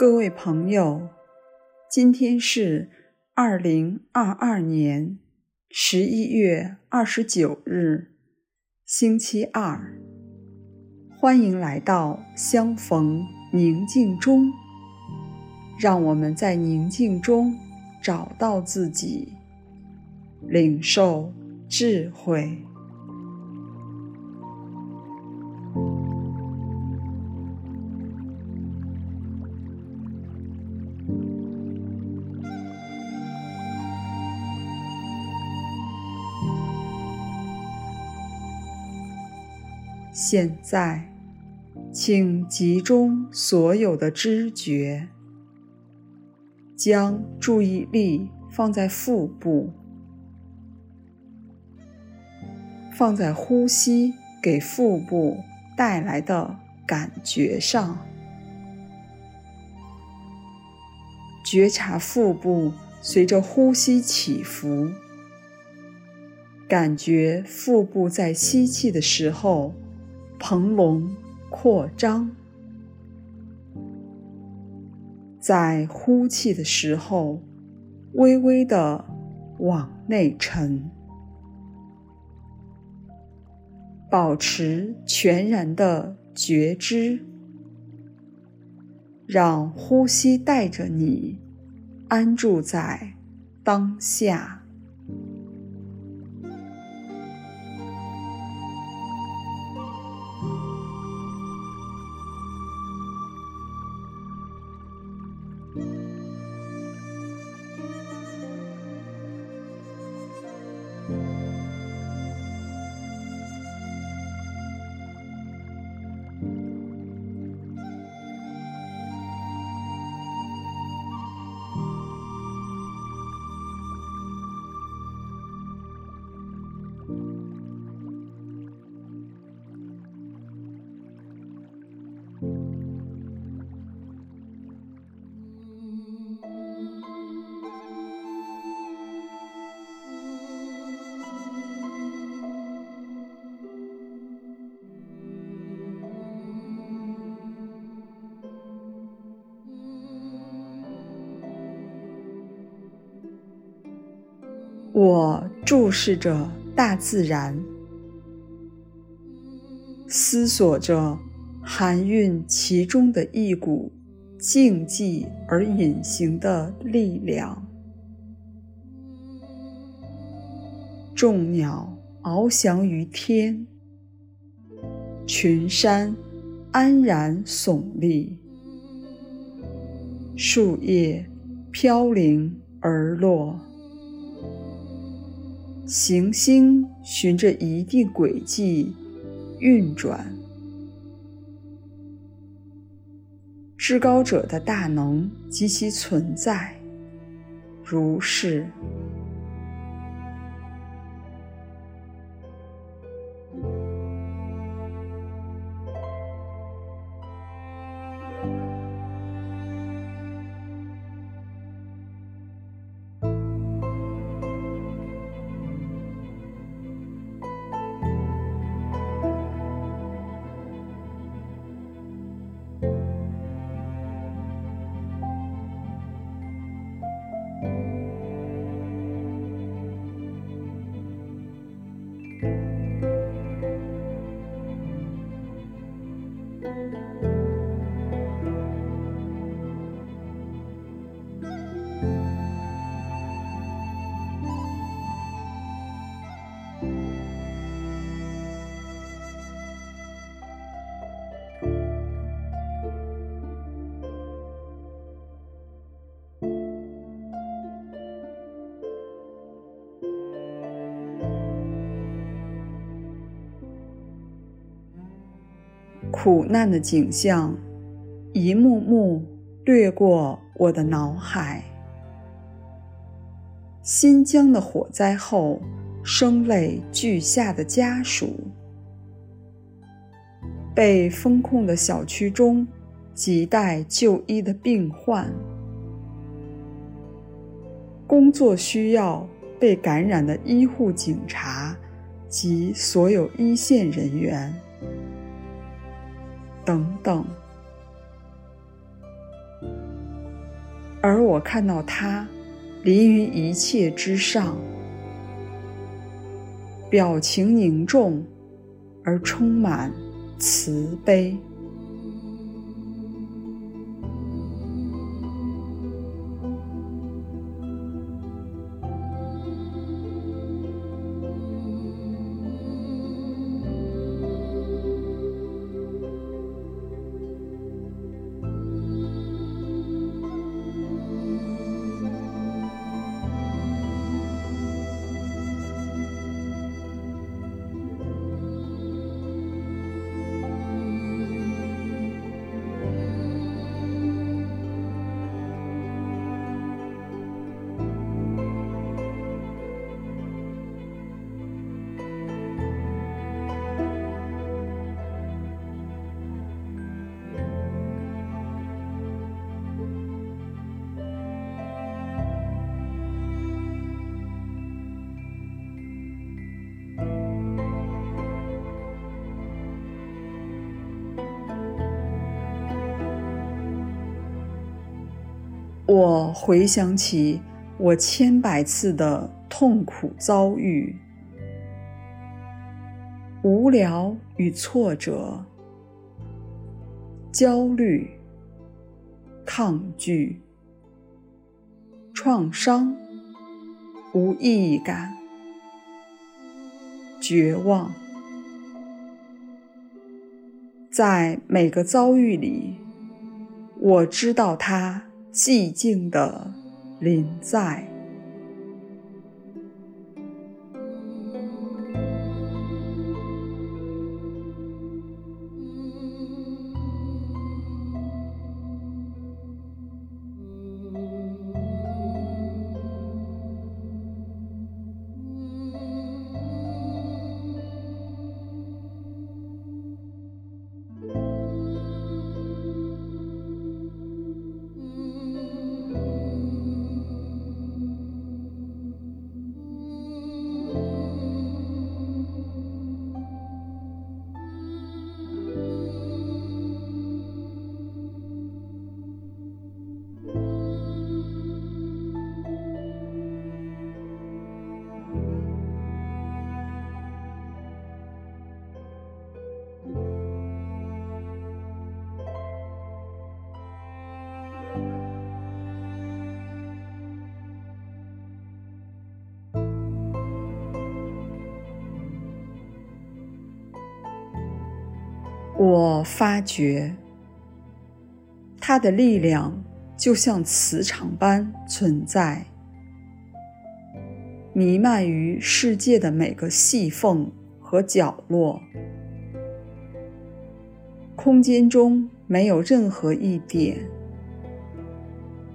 各位朋友，今天是二零二二年十一月二十九日，星期二。欢迎来到相逢宁静中，让我们在宁静中找到自己，领受智慧。现在，请集中所有的知觉，将注意力放在腹部，放在呼吸给腹部带来的感觉上，觉察腹部随着呼吸起伏，感觉腹部在吸气的时候，膨隆扩张，在呼气的时候，微微的往内沉，保持全然的觉知，让呼吸带着你安住在当下。我注视着大自然，思索着含蕴其中的一股静寂而隐形的力量。众鸟翱翔于天，群山安然耸立，树叶飘零而落。行星循着一定轨迹运转，至高者的大能及其存在，如是。苦难的景象，一幕幕掠过我的脑海。新疆的火灾后，声泪俱下的家属，被封控的小区中亟待就医的病患，工作需要被感染的医护警察及所有一线人员。等等。而我看到他临于一切之上，表情凝重而充满慈悲。我回想起我千百次的痛苦遭遇、无聊与挫折、焦虑、抗拒、创伤、无意义感、绝望，在每个遭遇里，我知道它。寂静的林在。我发觉，它的力量就像磁场般存在，弥漫于世界的每个细缝和角落。空间中没有任何一点，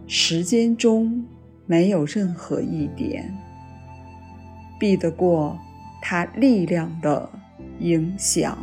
时间中没有任何一点，避得过它力量的影响。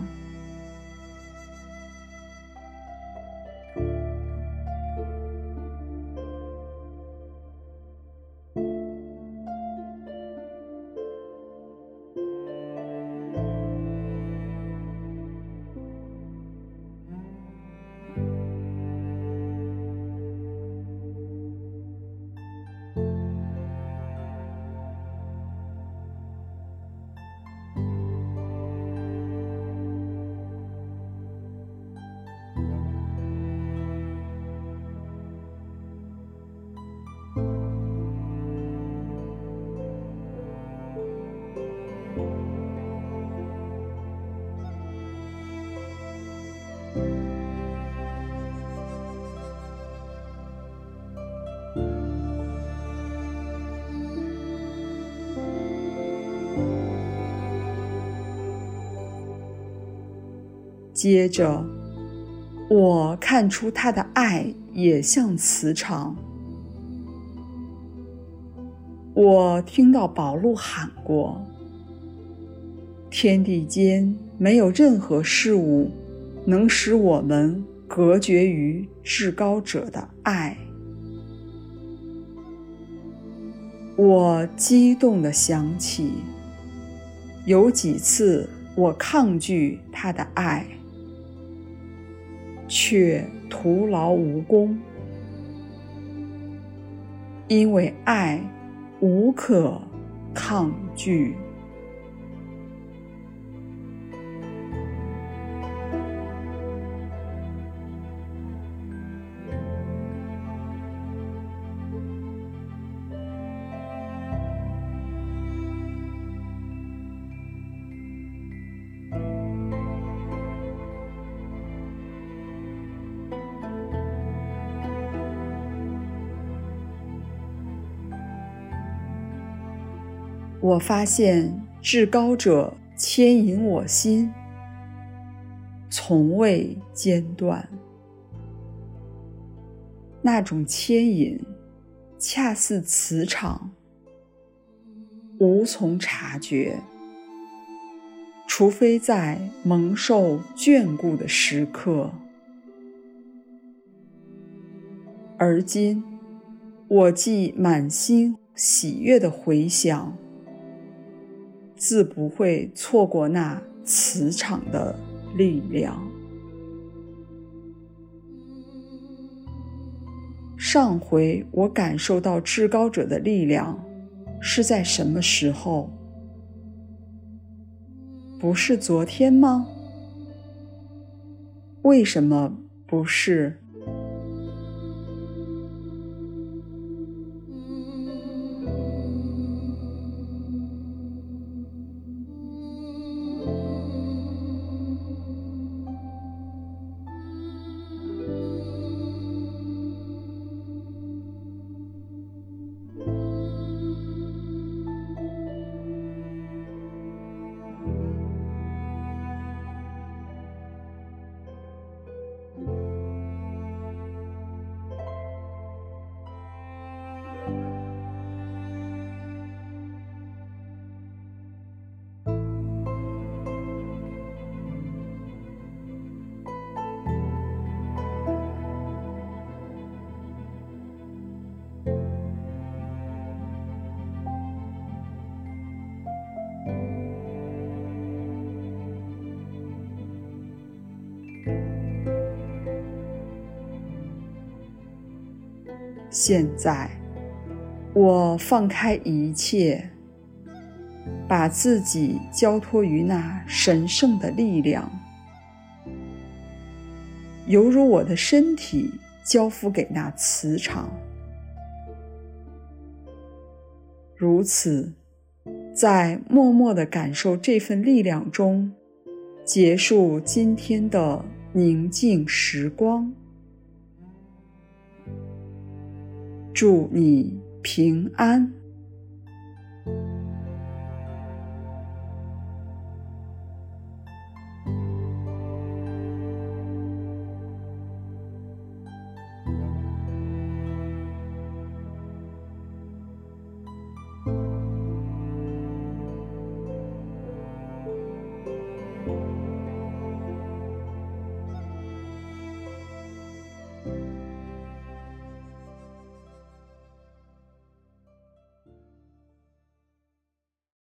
接着，我看出他的爱也像磁场。我听到宝路喊过：“天地间没有任何事物能使我们隔绝于至高者的爱。”我激动地想起，有几次我抗拒他的爱。却徒劳无功。因为爱无可抗拒。我发现至高者牵引我心，从未间断。那种牵引，恰似磁场，无从察觉，除非在蒙受眷顾的时刻。而今，我既满心喜悦地回想。自不会错过那磁场的力量。上回我感受到至高者的力量，是在什么时候？不是昨天吗？为什么不是？现在，我放开一切，把自己交托于那神圣的力量，犹如我的身体交付给那磁场。如此，在默默地感受这份力量中，结束今天的宁静时光。祝你平安。